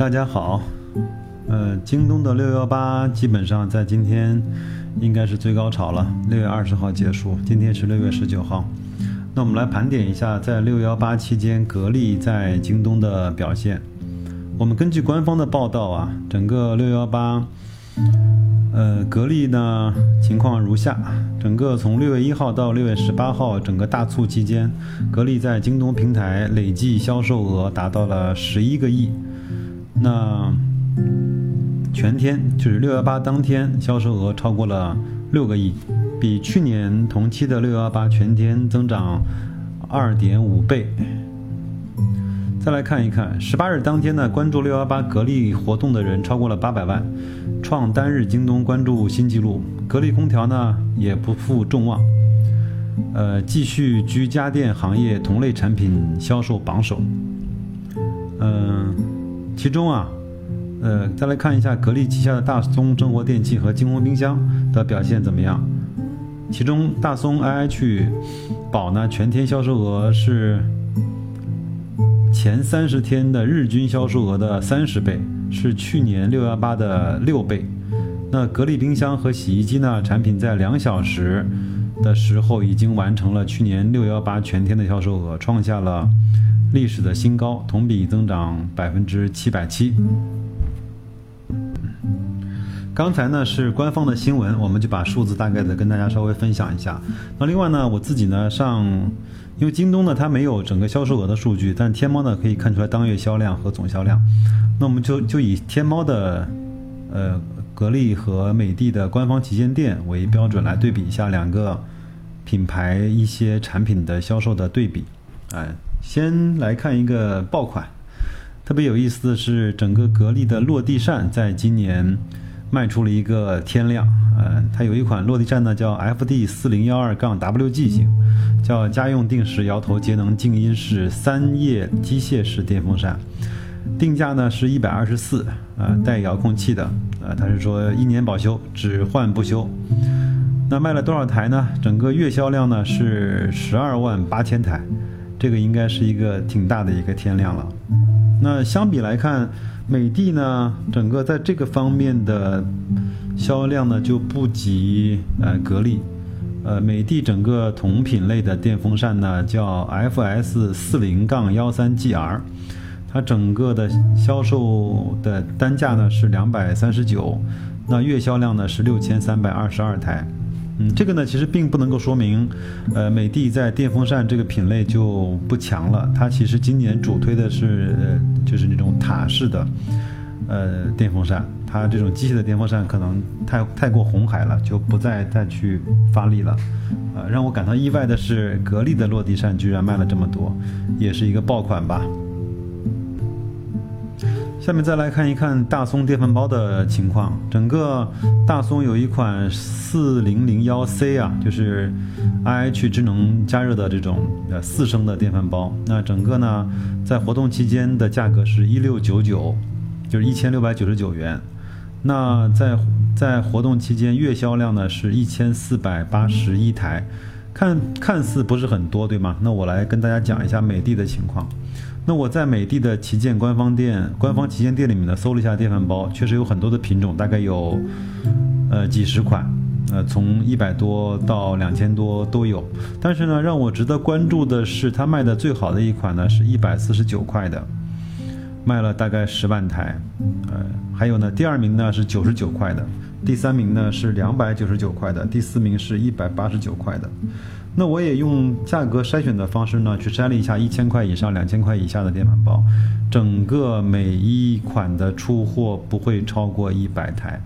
大家好，呃，京东的六幺八基本上在今天应该是最高潮了，六月二十号结束，今天是六月十九号。那我们来盘点一下在六幺八期间格力在京东的表现。我们根据官方的报道啊，整个六幺八，呃，格力呢情况如下：整个从六月一号到六月十八号，整个大促期间，格力在京东平台累计销售额达到了十一个亿。那全天就是六幺八当天销售额超过了六个亿，比去年同期的六幺八全天增长二点五倍。再来看一看，十八日当天呢，关注六幺八格力活动的人超过了八百万，创单日京东关注新纪录。格力空调呢也不负众望，呃，继续居家电行业同类产品销售榜首。嗯，其中啊，呃，再来看一下格力旗下的大松生活电器和金鸿冰箱的表现怎么样？其中大松 IH 宝呢，全天销售额是。前三十天的日均销售额的三十倍，是去年六幺八的六倍。那格力冰箱和洗衣机呢？产品在两小时的时候已经完成了去年六幺八全天的销售额，创下了历史的新高，同比增长百分之七百七。刚才呢是官方的新闻，我们就把数字大概的跟大家稍微分享一下。那另外呢，我自己呢上。因为京东呢，它没有整个销售额的数据，但天猫呢可以看出来当月销量和总销量。那我们就就以天猫的，呃，格力和美的的官方旗舰店为标准来对比一下两个品牌一些产品的销售的对比。哎，先来看一个爆款，特别有意思的是，整个格力的落地扇在今年卖出了一个天量。呃，它有一款落地扇呢，叫 FD 四零幺二杠 WG 型。叫家用定时摇头节能静音式三叶机械式电风扇，定价呢是一百二十四，啊，带遥控器的，啊，他是说一年保修，只换不修。那卖了多少台呢？整个月销量呢是十二万八千台，这个应该是一个挺大的一个天量了。那相比来看，美的呢，整个在这个方面的销量呢就不及呃格力。呃，美的整个同品类的电风扇呢，叫 FS 四零杠幺三 GR，它整个的销售的单价呢是两百三十九，那月销量呢是六千三百二十二台。嗯，这个呢其实并不能够说明，呃，美的在电风扇这个品类就不强了。它其实今年主推的是就是那种塔式的，呃，电风扇。它这种机械的电风扇可能太太过红海了，就不再再去发力了。呃，让我感到意外的是，格力的落地扇居然卖了这么多，也是一个爆款吧。下面再来看一看大松电饭煲的情况。整个大松有一款四零零幺 C 啊，就是 IH 智能加热的这种呃四升的电饭煲。那整个呢，在活动期间的价格是一六九九，就是一千六百九十九元。那在在活动期间，月销量呢是一千四百八十一台，看看似不是很多，对吗？那我来跟大家讲一下美的的情况。那我在美的的旗舰官方店、官方旗舰店里面呢，搜了一下电饭煲，确实有很多的品种，大概有呃几十款，呃从一百多到两千多都有。但是呢，让我值得关注的是，它卖的最好的一款呢，是一百四十九块的。卖了大概十万台，呃，还有呢，第二名呢是九十九块的，第三名呢是两百九十九块的，第四名是一百八十九块的。那我也用价格筛选的方式呢，去筛了一下一千块以上、两千块以下的电饭煲，整个每一款的出货不会超过一百台。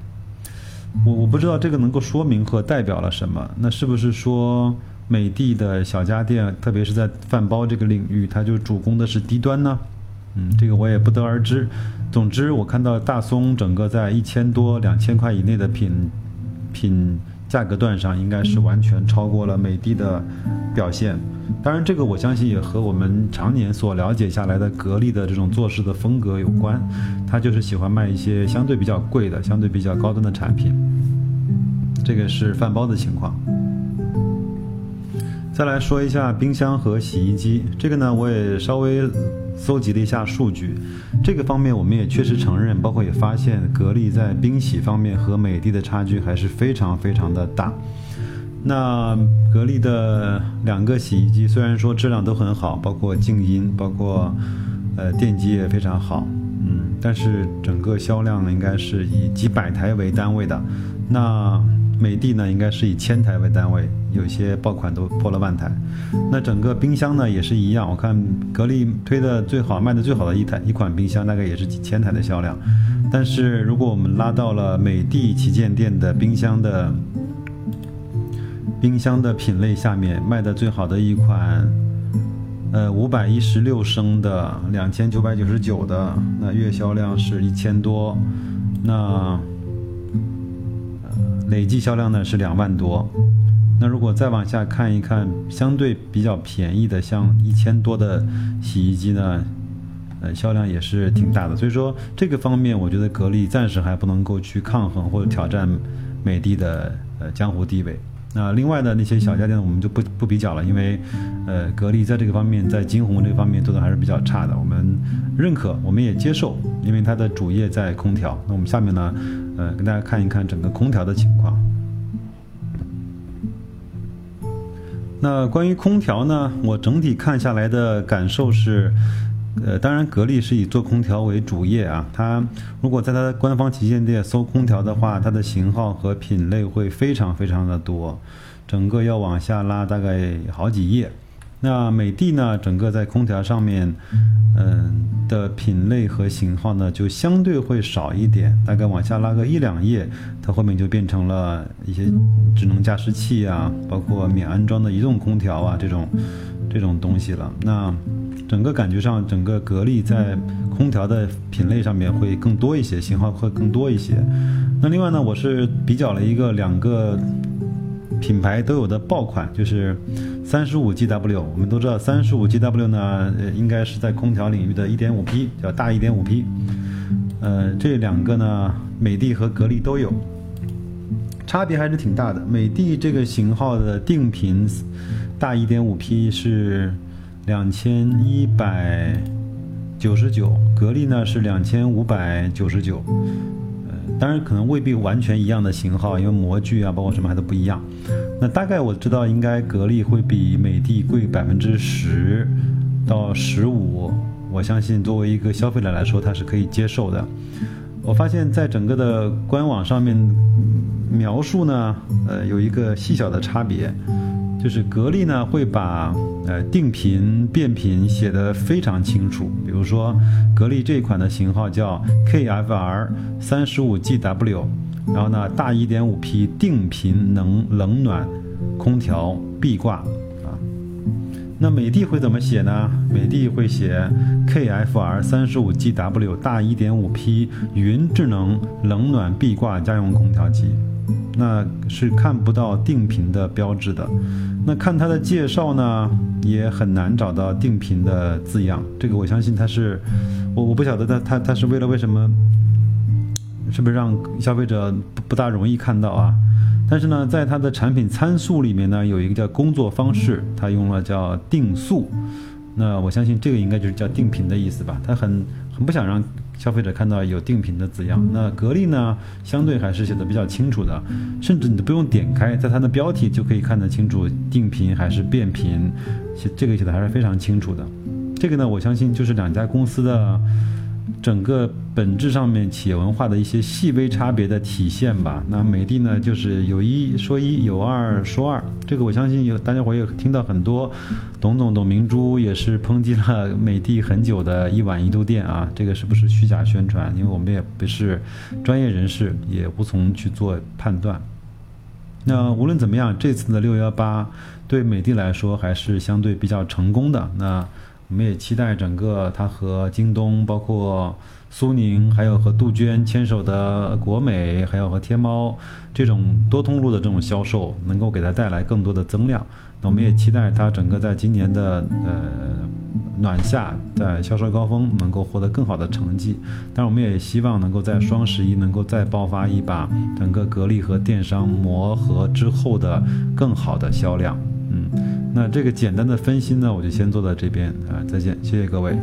我我不知道这个能够说明和代表了什么？那是不是说美的的小家电，特别是在饭煲这个领域，它就主攻的是低端呢？嗯，这个我也不得而知。总之，我看到大松整个在一千多、两千块以内的品品价格段上，应该是完全超过了美的的表现。当然，这个我相信也和我们常年所了解下来的格力的这种做事的风格有关。他就是喜欢卖一些相对比较贵的、相对比较高端的产品。这个是饭煲的情况。再来说一下冰箱和洗衣机，这个呢，我也稍微。搜集了一下数据，这个方面我们也确实承认，包括也发现格力在冰洗方面和美的的差距还是非常非常的大。那格力的两个洗衣机虽然说质量都很好，包括静音，包括呃电机也非常好，嗯，但是整个销量呢应该是以几百台为单位的。那美的呢，应该是以千台为单位，有些爆款都破了万台。那整个冰箱呢也是一样，我看格力推的最好、卖的最好的一台一款冰箱，大概也是几千台的销量。但是如果我们拉到了美的旗舰店的冰箱的。冰箱的品类下面卖的最好的一款，呃，五百一十六升的两千九百九十九的，那月销量是一千多，那累计销量呢是两万多。那如果再往下看一看，相对比较便宜的，像一千多的洗衣机呢，呃，销量也是挺大的。所以说这个方面，我觉得格力暂时还不能够去抗衡或者挑战美的的呃江湖地位。那另外的那些小家电我们就不不比较了，因为，呃，格力在这个方面，在金红这方面做的还是比较差的。我们认可，我们也接受，因为它的主业在空调。那我们下面呢，呃，跟大家看一看整个空调的情况。那关于空调呢，我整体看下来的感受是。呃，当然，格力是以做空调为主业啊。它如果在它的官方旗舰店搜空调的话，它的型号和品类会非常非常的多，整个要往下拉大概好几页。那美的呢，整个在空调上面，嗯的品类和型号呢，就相对会少一点，大概往下拉个一两页，它后面就变成了一些智能加湿器啊，包括免安装的移动空调啊这种这种东西了。那整个感觉上，整个格力在空调的品类上面会更多一些，型号会更多一些。那另外呢，我是比较了一个两个品牌都有的爆款，就是三十五 GW。我们都知道三十五 GW 呢，应该是在空调领域的一点五 P，叫大一点五 P。呃，这两个呢，美的和格力都有，差别还是挺大的。美的这个型号的定频大一点五 P 是。两千一百九十九，格力呢是两千五百九十九，当然可能未必完全一样的型号，因为模具啊，包括什么还都不一样。那大概我知道，应该格力会比美的贵百分之十到十五，我相信作为一个消费者来说，它是可以接受的。我发现在整个的官网上面描述呢，呃，有一个细小的差别。就是格力呢会把呃定频变频写得非常清楚，比如说格力这款的型号叫 KFR 三十五 GW，然后呢大一点五 P 定频能冷暖空调壁挂啊，那美的会怎么写呢？美的会写 KFR 三十五 GW 大一点五 P 云智能冷暖壁挂家用空调机。那是看不到定频的标志的，那看它的介绍呢，也很难找到定频的字样。这个我相信它是，我我不晓得它它它是为了为什么，是不是让消费者不不大容易看到啊？但是呢，在它的产品参数里面呢，有一个叫工作方式，它用了叫定速。那我相信这个应该就是叫定频的意思吧？它很很不想让消费者看到有定频的字样。那格力呢，相对还是写的比较清楚的，甚至你都不用点开，在它的标题就可以看得清楚定频还是变频，写这个写的还是非常清楚的。这个呢，我相信就是两家公司的。整个本质上面企业文化的一些细微差别的体现吧。那美的呢，就是有一说一，有二说二。这个我相信有大家伙也听到很多，董总董明珠也是抨击了美的很久的一碗一度电啊，这个是不是虚假宣传？因为我们也不是专业人士，也无从去做判断。那无论怎么样，这次的六幺八对美的来说还是相对比较成功的。那。我们也期待整个它和京东、包括苏宁，还有和杜鹃牵手的国美，还有和天猫这种多通路的这种销售，能够给它带来更多的增量。那我们也期待它整个在今年的呃暖夏，在销售高峰能够获得更好的成绩。但是我们也希望能够在双十一能够再爆发一把，整个格力和电商磨合之后的更好的销量。那这个简单的分析呢，我就先做到这边啊，再见，谢谢各位。